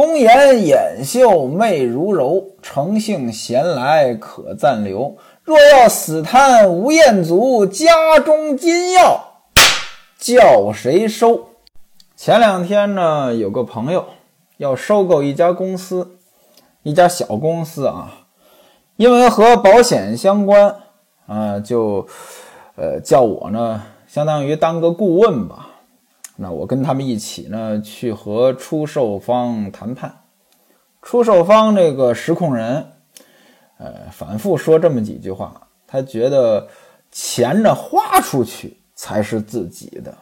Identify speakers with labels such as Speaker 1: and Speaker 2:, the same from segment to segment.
Speaker 1: 公颜掩袖媚如柔，诚性闲来可暂留。若要死贪吴彦祖，家中金钥叫谁收？前两天呢，有个朋友要收购一家公司，一家小公司啊，因为和保险相关啊，就呃叫我呢，相当于当个顾问吧。那我跟他们一起呢，去和出售方谈判。出售方这个实控人，呃，反复说这么几句话，他觉得钱呢花出去才是自己的。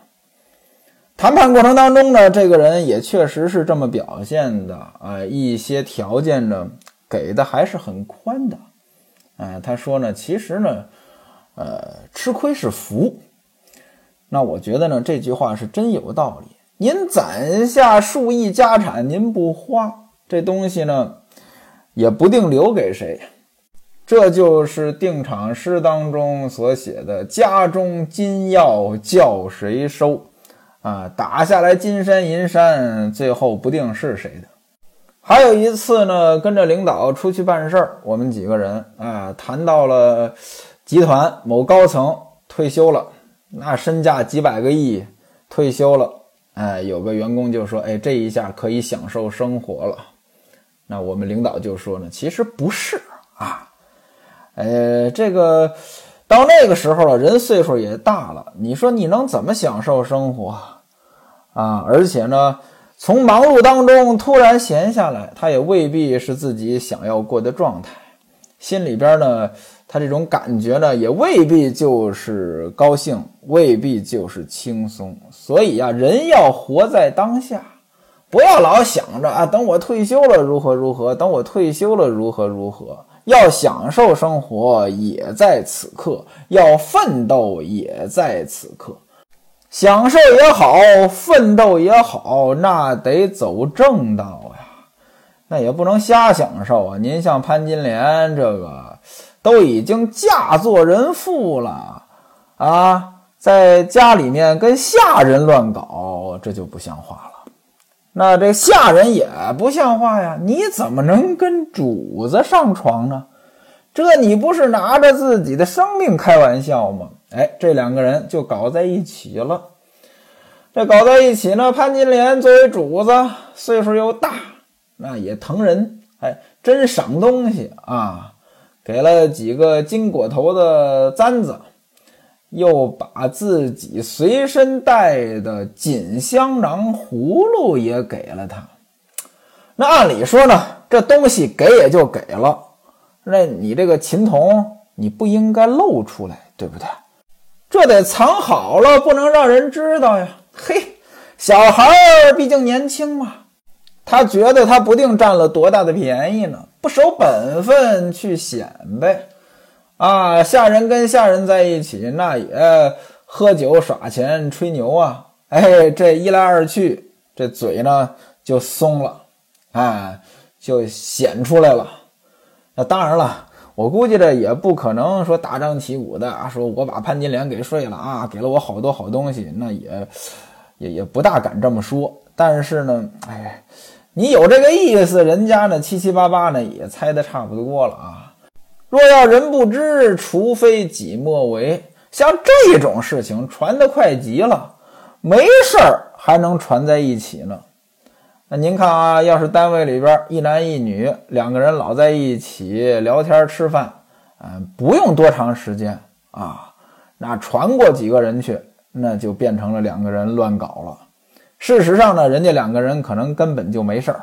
Speaker 1: 谈判过程当中呢，这个人也确实是这么表现的啊，一些条件呢给的还是很宽的。哎，他说呢，其实呢，呃，吃亏是福。那我觉得呢，这句话是真有道理。您攒下数亿家产，您不花这东西呢，也不定留给谁。这就是定场诗当中所写的“家中金钥叫谁收”，啊，打下来金山银山，最后不定是谁的。还有一次呢，跟着领导出去办事儿，我们几个人啊，谈到了集团某高层退休了。那身价几百个亿，退休了，哎，有个员工就说：“哎，这一下可以享受生活了。”那我们领导就说呢：“其实不是啊，呃，这个到那个时候了，人岁数也大了，你说你能怎么享受生活啊？而且呢，从忙碌当中突然闲下来，他也未必是自己想要过的状态，心里边呢。”他这种感觉呢，也未必就是高兴，未必就是轻松。所以呀，人要活在当下，不要老想着啊，等我退休了如何如何，等我退休了如何如何。要享受生活，也在此刻；要奋斗，也在此刻。享受也好，奋斗也好，那得走正道呀，那也不能瞎享受啊。您像潘金莲这个。都已经嫁作人妇了，啊，在家里面跟下人乱搞，这就不像话了。那这下人也不像话呀，你怎么能跟主子上床呢？这你不是拿着自己的生命开玩笑吗？哎，这两个人就搞在一起了。这搞在一起呢，潘金莲作为主子，岁数又大，那也疼人，哎，真赏东西啊。给了几个金果头的簪子，又把自己随身带的锦香囊葫芦也给了他。那按理说呢，这东西给也就给了，那你这个琴童你不应该露出来，对不对？这得藏好了，不能让人知道呀。嘿，小孩儿毕竟年轻嘛。他觉得他不定占了多大的便宜呢，不守本分去显摆，啊，下人跟下人在一起，那也喝酒耍钱吹牛啊，哎，这一来二去，这嘴呢就松了，哎，就显出来了。那当然了，我估计这也不可能说大张旗鼓的啊说我把潘金莲给睡了啊，给了我好多好东西，那也也也不大敢这么说。但是呢，哎。你有这个意思，人家呢七七八八呢也猜的差不多了啊。若要人不知，除非己莫为。像这种事情传得快极了，没事儿还能传在一起呢。那您看啊，要是单位里边一男一女两个人老在一起聊天吃饭，嗯，不用多长时间啊，那传过几个人去，那就变成了两个人乱搞了。事实上呢，人家两个人可能根本就没事儿，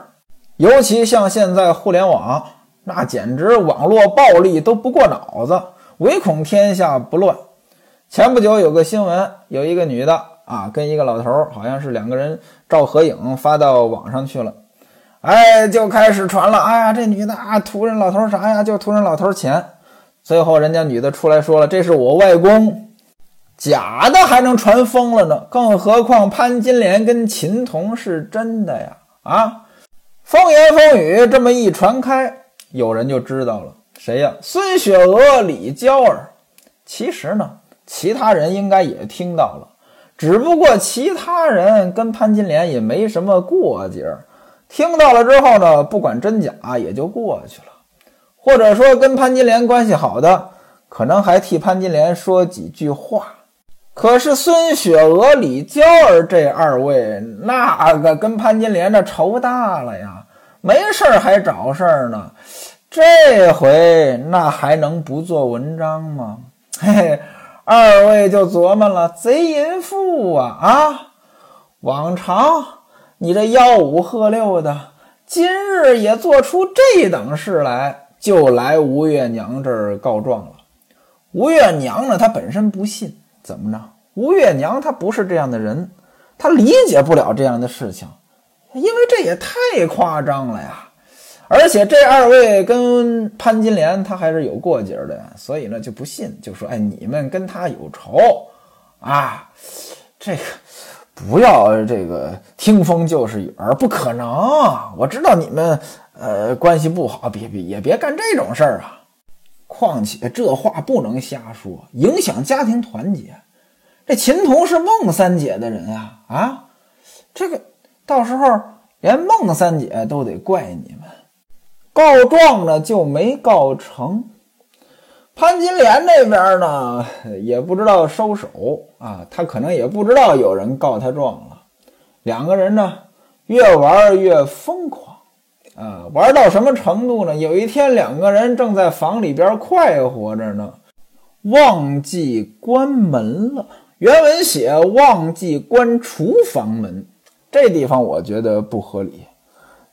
Speaker 1: 尤其像现在互联网，那简直网络暴力都不过脑子，唯恐天下不乱。前不久有个新闻，有一个女的啊，跟一个老头儿，好像是两个人照合影发到网上去了，哎，就开始传了。哎呀，这女的啊，图人老头啥呀？就图人老头钱。最后人家女的出来说了，这是我外公。假的还能传疯了呢，更何况潘金莲跟秦童是真的呀！啊，风言风语这么一传开，有人就知道了，谁呀？孙雪娥、李娇儿。其实呢，其他人应该也听到了，只不过其他人跟潘金莲也没什么过节儿，听到了之后呢，不管真假也就过去了。或者说跟潘金莲关系好的，可能还替潘金莲说几句话。可是孙雪娥、李娇儿这二位，那个跟潘金莲的仇大了呀，没事儿还找事儿呢。这回那还能不做文章吗？嘿嘿，二位就琢磨了，贼淫妇啊啊！往常你这吆五喝六的，今日也做出这等事来，就来吴月娘这儿告状了。吴月娘呢，她本身不信，怎么着？吴月娘她不是这样的人，她理解不了这样的事情，因为这也太夸张了呀。而且这二位跟潘金莲他还是有过节的，所以呢就不信，就说：“哎，你们跟他有仇啊？这个不要这个听风就是雨儿，不可能。我知道你们呃关系不好，别别也别干这种事儿啊。况且这话不能瞎说，影响家庭团结。这秦童是孟三姐的人啊啊，这个到时候连孟三姐都得怪你们。”告状呢就没告成，潘金莲那边呢也不知道收手啊，他可能也不知道有人告他状了。两个人呢越玩越疯狂啊，玩到什么程度呢？有一天两个人正在房里边快活着呢，忘记关门了。原文写忘记关厨房门，这地方我觉得不合理。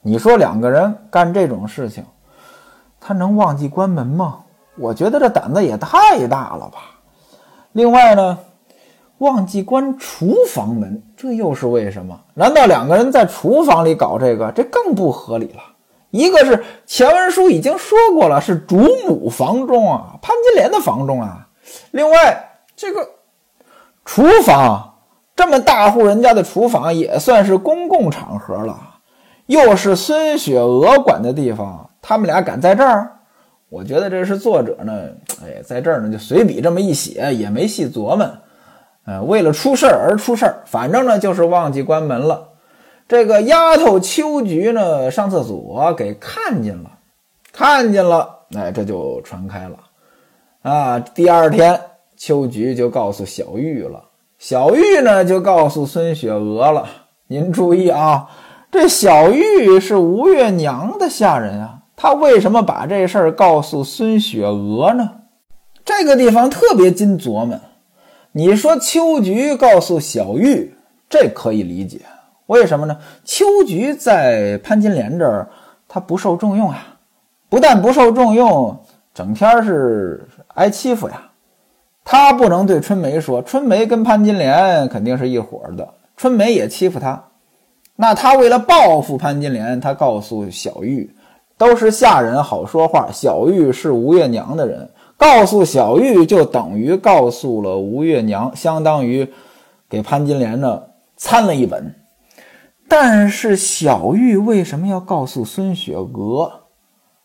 Speaker 1: 你说两个人干这种事情，他能忘记关门吗？我觉得这胆子也太大了吧。另外呢，忘记关厨房门，这又是为什么？难道两个人在厨房里搞这个？这更不合理了。一个是前文书已经说过了，是主母房中啊，潘金莲的房中啊。另外，这个厨房这么大户人家的厨房，也算是公共场合了。又是孙雪娥管的地方，他们俩敢在这儿？我觉得这是作者呢，哎，在这儿呢就随笔这么一写，也没细琢磨。呃，为了出事儿而出事儿，反正呢就是忘记关门了。这个丫头秋菊呢上厕所给看见了，看见了，哎，这就传开了。啊，第二天秋菊就告诉小玉了，小玉呢就告诉孙雪娥了。您注意啊。这小玉是吴月娘的下人啊，她为什么把这事儿告诉孙雪娥呢？这个地方特别金琢磨。你说秋菊告诉小玉，这可以理解，为什么呢？秋菊在潘金莲这儿，她不受重用啊，不但不受重用，整天是挨欺负呀。她不能对春梅说，春梅跟潘金莲肯定是一伙的，春梅也欺负她。那他为了报复潘金莲，他告诉小玉，都是下人好说话。小玉是吴月娘的人，告诉小玉就等于告诉了吴月娘，相当于给潘金莲呢参了一本。但是小玉为什么要告诉孙雪娥？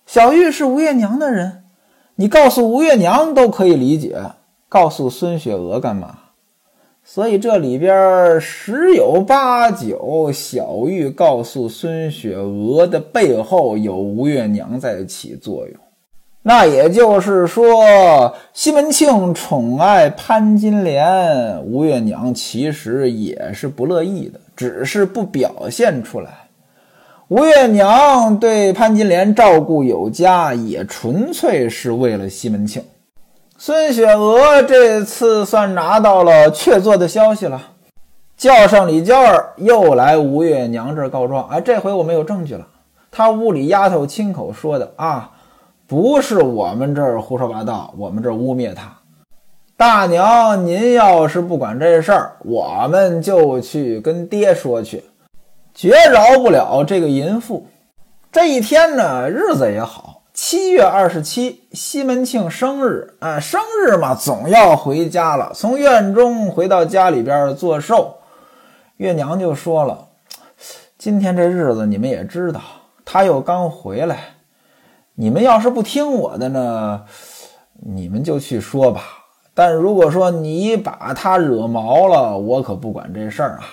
Speaker 1: 小玉是吴月娘的人，你告诉吴月娘都可以理解，告诉孙雪娥干嘛？所以这里边十有八九，小玉告诉孙雪娥的背后有吴月娘在起作用。那也就是说，西门庆宠爱潘金莲，吴月娘其实也是不乐意的，只是不表现出来。吴月娘对潘金莲照顾有加，也纯粹是为了西门庆。孙雪娥这次算拿到了确凿的消息了，叫上李娇儿又来吴月娘这儿告状。哎，这回我们有证据了，他屋里丫头亲口说的啊，不是我们这儿胡说八道，我们这儿污蔑他。大娘，您要是不管这事儿，我们就去跟爹说去，绝饶不了这个淫妇。这一天呢，日子也好。七月二十七，西门庆生日啊，生日嘛，总要回家了。从院中回到家里边做寿，月娘就说了：“今天这日子你们也知道，他又刚回来，你们要是不听我的呢，你们就去说吧。但如果说你把他惹毛了，我可不管这事儿啊。”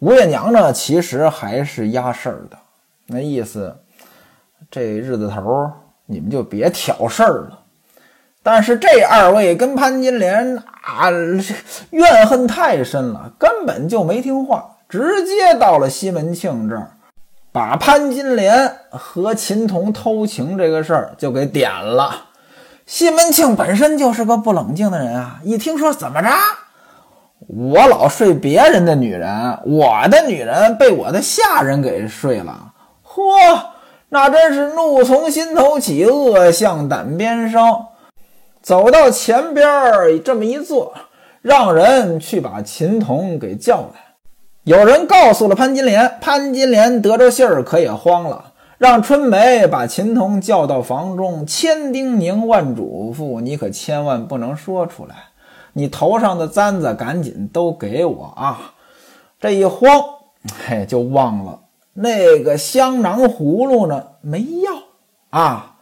Speaker 1: 吴月娘呢，其实还是压事儿的。那意思，这日子头你们就别挑事儿了。但是这二位跟潘金莲啊怨恨太深了，根本就没听话，直接到了西门庆这儿，把潘金莲和秦童偷情这个事儿就给点了。西门庆本身就是个不冷静的人啊，一听说怎么着，我老睡别人的女人，我的女人被我的下人给睡了，嚯，那真是怒从心头起，恶向胆边生。走到前边儿这么一坐，让人去把秦童给叫来。有人告诉了潘金莲，潘金莲得着信儿可也慌了，让春梅把秦童叫到房中，千叮咛万嘱咐：“你可千万不能说出来，你头上的簪子赶紧都给我啊！”这一慌，嘿，就忘了那个香囊葫芦呢，没要啊。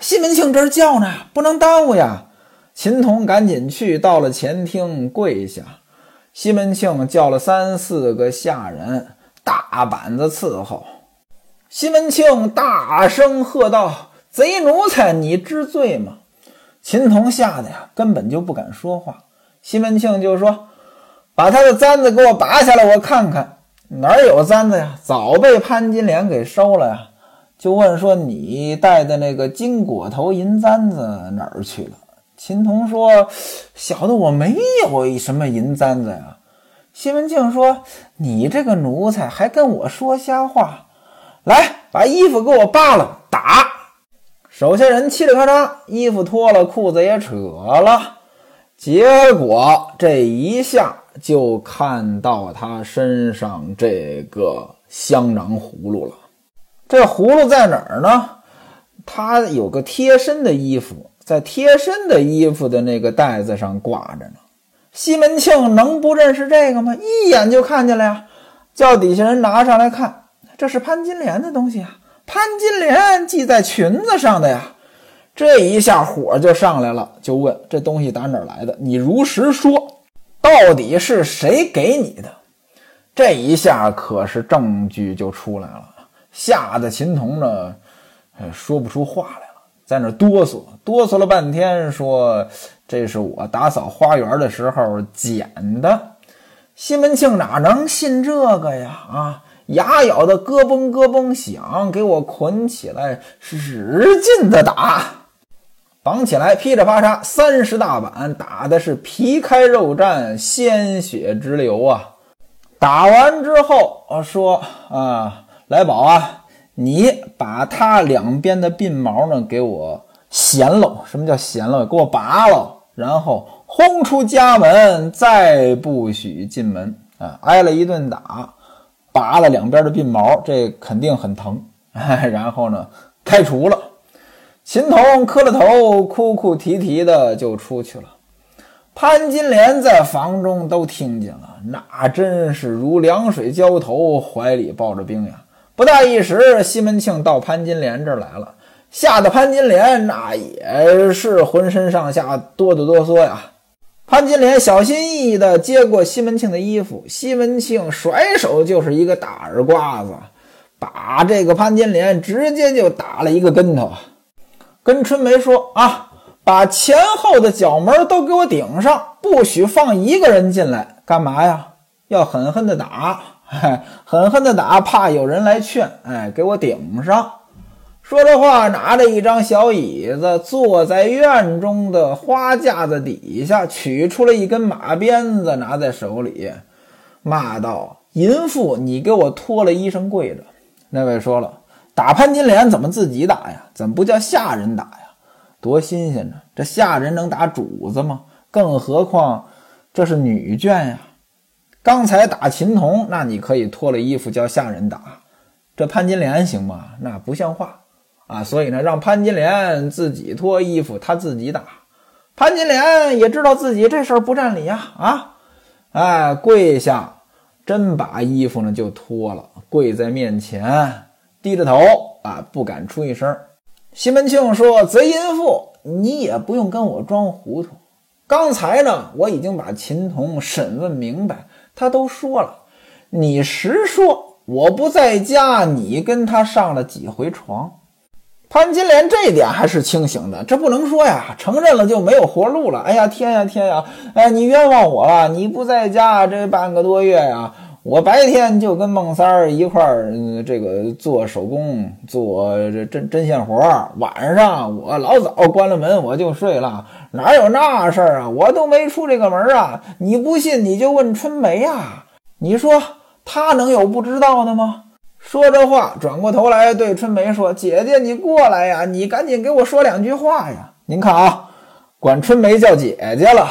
Speaker 1: 西门庆这儿叫呢，不能耽误呀。秦童赶紧去到了前厅跪下，西门庆叫了三四个下人，大板子伺候。西门庆大声喝道：“贼奴才，你知罪吗？”秦童吓得呀，根本就不敢说话。西门庆就说：“把他的簪子给我拔下来，我看看哪儿有簪子呀？早被潘金莲给收了呀。”就问说：“你戴的那个金果头银簪子哪儿去了？”秦童说：“小的我没有什么银簪子呀。”西门庆说：“你这个奴才还跟我说瞎话！来，把衣服给我扒了，打！”手下人嘁哩咔嚓，衣服脱了，裤子也扯了，结果这一下就看到他身上这个香囊葫芦了。这葫芦在哪儿呢？他有个贴身的衣服，在贴身的衣服的那个袋子上挂着呢。西门庆能不认识这个吗？一眼就看见了呀！叫底下人拿上来看，这是潘金莲的东西啊！潘金莲系在裙子上的呀！这一下火就上来了，就问这东西打哪儿来的？你如实说，到底是谁给你的？这一下可是证据就出来了。吓得秦童呢，说不出话来，在那哆嗦哆嗦了半天，说：“这是我打扫花园的时候捡的。”西门庆哪能信这个呀？啊，牙咬的咯嘣咯嘣响，给我捆起来，使劲的打，绑起来，噼里啪嚓三十大板，打的是皮开肉绽，鲜血直流啊！打完之后，说啊。来宝啊，你把他两边的鬓毛呢给我衔了。什么叫衔了？给我拔了，然后轰出家门，再不许进门啊！挨了一顿打，拔了两边的鬓毛，这肯定很疼。然后呢，开除了。秦童磕了头，哭哭啼啼的就出去了。潘金莲在房中都听见了，那真是如凉水浇头，怀里抱着冰呀。不大一时，西门庆到潘金莲这儿来了，吓得潘金莲那也是浑身上下哆哆哆嗦呀。潘金莲小心翼翼地接过西门庆的衣服，西门庆甩手就是一个大耳刮子，把这个潘金莲直接就打了一个跟头，跟春梅说：“啊，把前后的角门都给我顶上，不许放一个人进来。干嘛呀？要狠狠地打。” 狠狠的打，怕有人来劝。哎，给我顶上！说着话，拿着一张小椅子，坐在院中的花架子底下，取出了一根马鞭子，拿在手里，骂道：“淫妇，你给我脱了衣裳跪着！”那位说了：“打潘金莲怎么自己打呀？怎么不叫下人打呀？多新鲜呢！这下人能打主子吗？更何况这是女眷呀！”刚才打秦童，那你可以脱了衣服叫下人打，这潘金莲行吗？那不像话啊！所以呢，让潘金莲自己脱衣服，她自己打。潘金莲也知道自己这事儿不占理呀，啊，哎，跪下，真把衣服呢就脱了，跪在面前，低着头啊，不敢出一声。西门庆说：“贼淫妇，你也不用跟我装糊涂。刚才呢，我已经把秦童审问明白。”他都说了，你实说我不在家，你跟他上了几回床？潘金莲这点还是清醒的，这不能说呀，承认了就没有活路了。哎呀天呀天呀，哎，你冤枉我了！你不在家这半个多月呀，我白天就跟孟三儿一块儿这个做手工，做这针针线活儿，晚上我老早关了门我就睡了，哪有那事儿啊？我都没出这个门啊！你不信你就问春梅呀，你说她能有不知道的吗？说着话，转过头来对春梅说：“姐姐，你过来呀，你赶紧给我说两句话呀。”您看啊，管春梅叫姐姐了。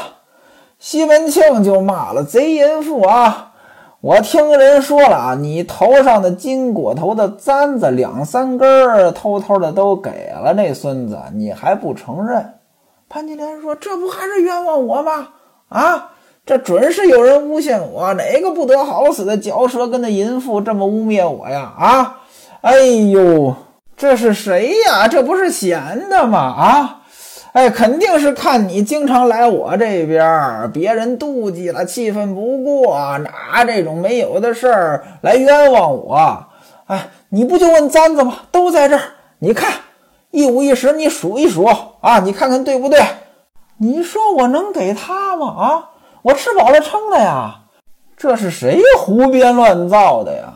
Speaker 1: 西门庆就骂了：“贼淫妇啊！我听人说了啊，你头上的金果头的簪子两三根儿，偷偷的都给了那孙子，你还不承认？”潘金莲说：“这不还是冤枉我吗？啊！”这准是有人诬陷我，哪个不得好死的嚼舌根的淫妇这么污蔑我呀？啊！哎呦，这是谁呀？这不是闲的吗？啊！哎，肯定是看你经常来我这边，别人妒忌了，气愤不过，拿这种没有的事儿来冤枉我。哎，你不就问簪子吗？都在这儿，你看一五一十，你数一数啊，你看看对不对？你说我能给他吗？啊！我吃饱了撑的呀，这是谁胡编乱造的呀？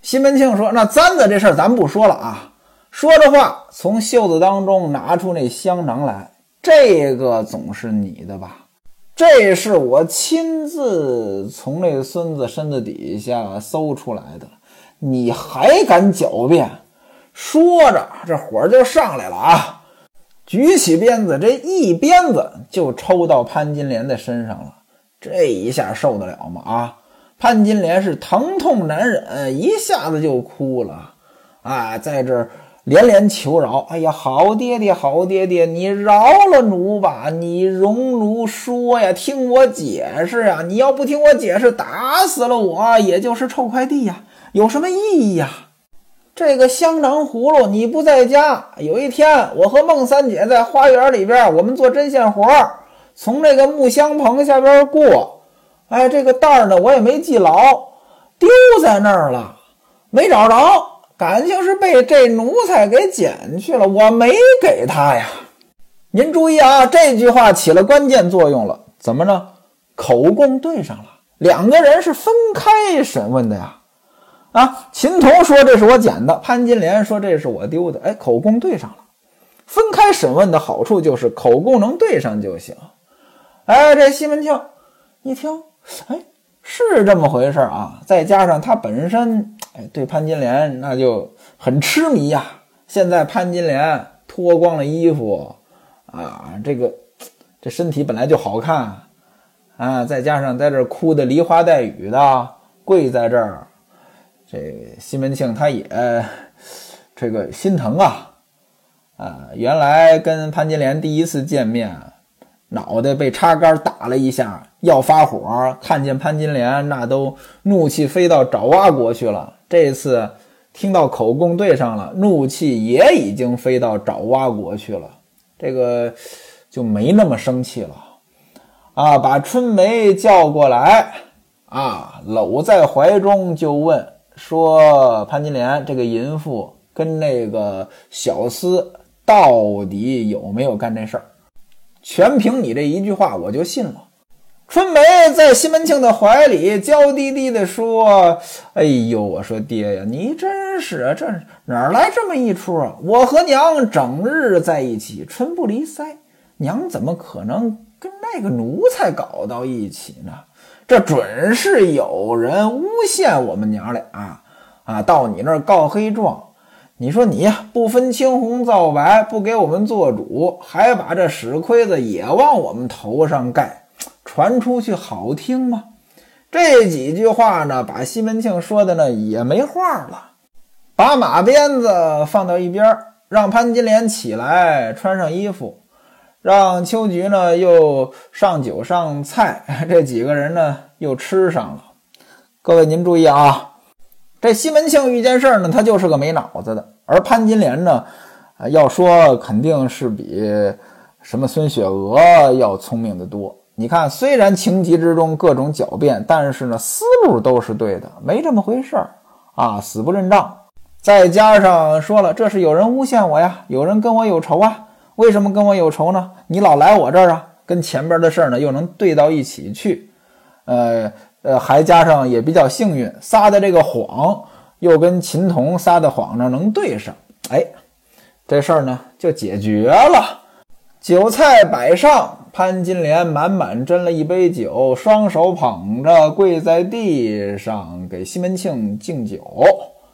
Speaker 1: 西门庆说：“那簪子这事儿咱不说了啊。”说着话，从袖子当中拿出那香囊来，这个总是你的吧？这是我亲自从那孙子身子底下搜出来的，你还敢狡辩？说着，这火就上来了啊！举起鞭子，这一鞭子就抽到潘金莲的身上了。这一下受得了吗？啊！潘金莲是疼痛难忍，一下子就哭了，啊，在这儿连连求饶。哎呀，好爹爹，好爹爹，你饶了奴吧！你容奴说呀，听我解释呀！你要不听我解释，打死了我也就是臭快递呀，有什么意义呀？这个香囊葫芦，你不在家。有一天，我和孟三姐在花园里边，我们做针线活。从这个木香棚下边过，哎，这个袋儿呢，我也没记牢，丢在那儿了，没找着，感情是被这奴才给捡去了，我没给他呀。您注意啊，这句话起了关键作用了，怎么着？口供对上了，两个人是分开审问的呀。啊，秦童说这是我捡的，潘金莲说这是我丢的，哎，口供对上了。分开审问的好处就是口供能对上就行。哎，这西门庆一听，哎，是这么回事啊！再加上他本身，哎对潘金莲那就很痴迷呀。现在潘金莲脱光了衣服，啊，这个这身体本来就好看，啊，再加上在这哭的梨花带雨的，跪在这儿，这西门庆他也这个心疼啊，啊，原来跟潘金莲第一次见面。脑袋被插杆打了一下，要发火，看见潘金莲，那都怒气飞到爪哇国去了。这次听到口供对上了，怒气也已经飞到爪哇国去了，这个就没那么生气了。啊，把春梅叫过来，啊，搂在怀中就问说：“潘金莲这个淫妇跟那个小厮到底有没有干这事儿？”全凭你这一句话，我就信了。春梅在西门庆的怀里娇滴滴地说：“哎呦，我说爹呀，你真是啊，这哪来这么一出啊？我和娘整日在一起，唇不离腮，娘怎么可能跟那个奴才搞到一起呢？这准是有人诬陷我们娘俩啊！到你那儿告黑状。”你说你呀，不分青红皂白，不给我们做主，还把这屎盔子也往我们头上盖，传出去好听吗？这几句话呢，把西门庆说的呢也没话了。把马鞭子放到一边，让潘金莲起来穿上衣服，让秋菊呢又上酒上菜，这几个人呢又吃上了。各位您注意啊。这西门庆遇见事儿呢，他就是个没脑子的；而潘金莲呢，要说肯定是比什么孙雪娥要聪明的多。你看，虽然情急之中各种狡辩，但是呢，思路都是对的，没这么回事儿啊，死不认账。再加上说了，这是有人诬陷我呀，有人跟我有仇啊。为什么跟我有仇呢？你老来我这儿啊，跟前边的事儿呢又能对到一起去。呃呃，还加上也比较幸运，撒的这个谎又跟秦童撒的谎呢能对上。哎，这事儿呢就解决了。酒菜摆上，潘金莲满满斟了一杯酒，双手捧着跪在地上给西门庆敬酒。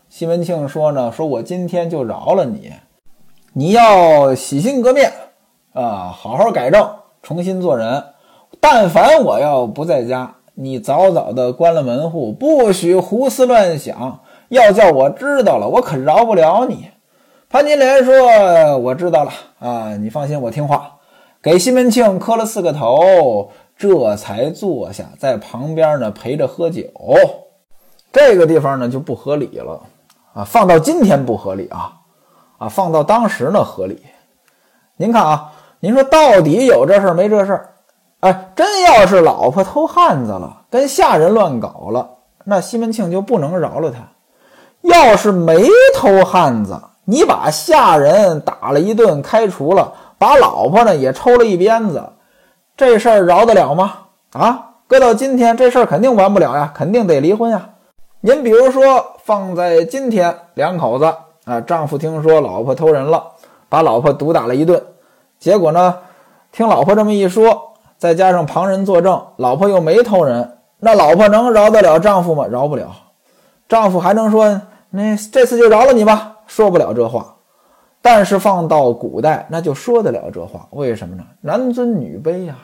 Speaker 1: 西门庆说呢：“说我今天就饶了你，你要洗心革面啊，好好改正，重新做人。但凡我要不在家，你早早的关了门户，不许胡思乱想。要叫我知道了，我可饶不了你。”潘金莲说：“我知道了啊，你放心，我听话。”给西门庆磕了四个头，这才坐下，在旁边呢陪着喝酒。这个地方呢就不合理了。啊，放到今天不合理啊，啊，放到当时呢合理。您看啊，您说到底有这事儿没这事儿？哎，真要是老婆偷汉子了，跟下人乱搞了，那西门庆就不能饶了他。要是没偷汉子，你把下人打了一顿，开除了，把老婆呢也抽了一鞭子，这事儿饶得了吗？啊，搁到今天，这事儿肯定完不了呀，肯定得离婚呀。您比如说，放在今天，两口子啊，丈夫听说老婆偷人了，把老婆毒打了一顿，结果呢，听老婆这么一说，再加上旁人作证，老婆又没偷人，那老婆能饶得了丈夫吗？饶不了。丈夫还能说，那这次就饶了你吧？说不了这话。但是放到古代，那就说得了这话。为什么呢？男尊女卑呀，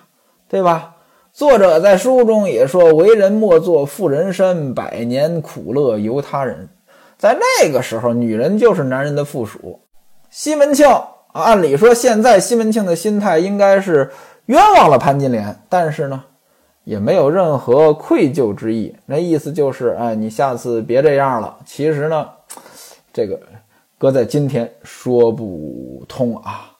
Speaker 1: 对吧？作者在书中也说：“为人莫做妇人身，百年苦乐由他人。”在那个时候，女人就是男人的附属。西门庆，按理说现在西门庆的心态应该是冤枉了潘金莲，但是呢，也没有任何愧疚之意。那意思就是，哎，你下次别这样了。其实呢，这个搁在今天说不通啊。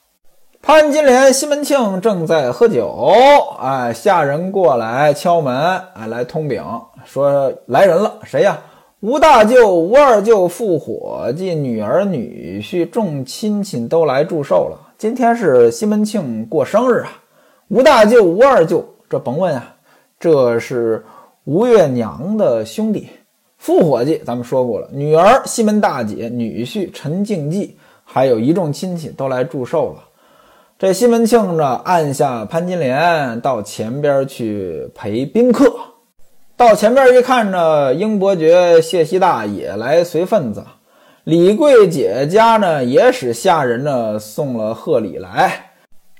Speaker 1: 潘金莲、西门庆正在喝酒，哎，下人过来敲门，哎，来通禀说来人了，谁呀？吴大舅、吴二舅、副伙计、女儿、女婿，众亲戚都来祝寿了。今天是西门庆过生日啊！吴大舅、吴二舅，这甭问啊，这是吴月娘的兄弟。副伙计，咱们说过了，女儿西门大姐，女婿陈静济，还有一众亲戚都来祝寿了。这西门庆呢，按下潘金莲到前边去陪宾客。到前边一看呢，英伯爵、谢希大也来随份子。李桂姐家呢，也使下人呢送了贺礼来。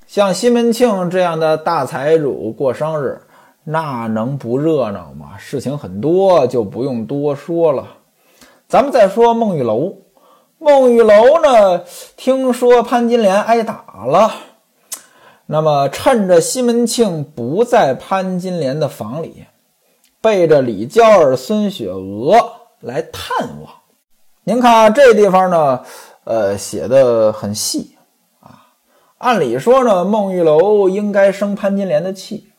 Speaker 1: 像西门庆这样的大财主过生日，那能不热闹吗？事情很多，就不用多说了。咱们再说孟玉楼。孟玉楼呢？听说潘金莲挨打了，那么趁着西门庆不在潘金莲的房里，背着李娇儿、孙雪娥来探望。您看这地方呢，呃，写的很细。按理说呢，孟玉楼应该生潘金莲的气，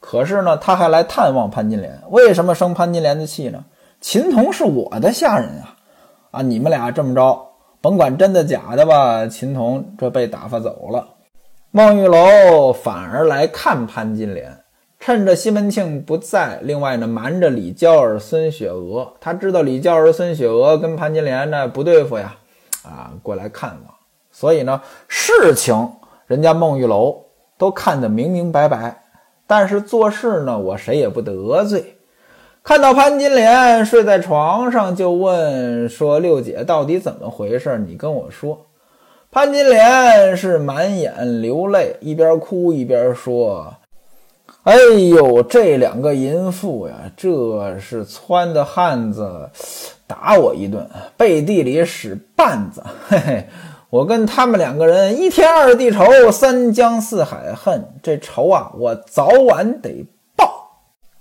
Speaker 1: 可是呢，他还来探望潘金莲。为什么生潘金莲的气呢？秦童是我的下人啊。啊，你们俩这么着，甭管真的假的吧。秦童这被打发走了，孟玉楼反而来看潘金莲，趁着西门庆不在，另外呢瞒着李娇儿、孙雪娥。他知道李娇儿、孙雪娥跟潘金莲呢不对付呀，啊，过来看望。所以呢，事情人家孟玉楼都看得明明白白，但是做事呢，我谁也不得罪。看到潘金莲睡在床上，就问说：“六姐到底怎么回事？你跟我说。”潘金莲是满眼流泪，一边哭一边说：“哎呦，这两个淫妇呀，这是撺的汉子打我一顿，背地里使绊子。嘿嘿，我跟他们两个人一天二地仇，三江四海恨。这仇啊，我早晚得报。”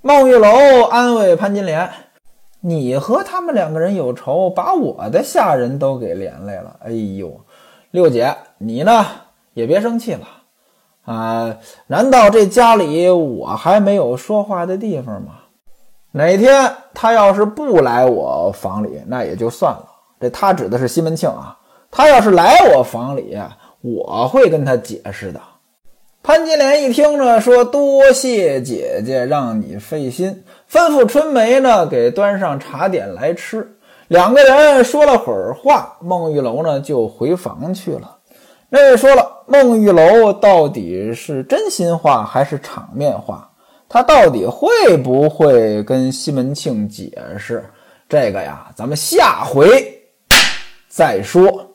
Speaker 1: 孟玉楼安慰潘金莲：“你和他们两个人有仇，把我的下人都给连累了。哎呦，六姐，你呢也别生气了啊！难道这家里我还没有说话的地方吗？哪天他要是不来我房里，那也就算了。这他指的是西门庆啊。他要是来我房里，我会跟他解释的。潘金莲一听呢，说：“多谢姐姐让你费心，吩咐春梅呢给端上茶点来吃。”两个人说了会儿话，孟玉楼呢就回房去了。那说了，孟玉楼到底是真心话还是场面话？他到底会不会跟西门庆解释？这个呀，咱们下回再说。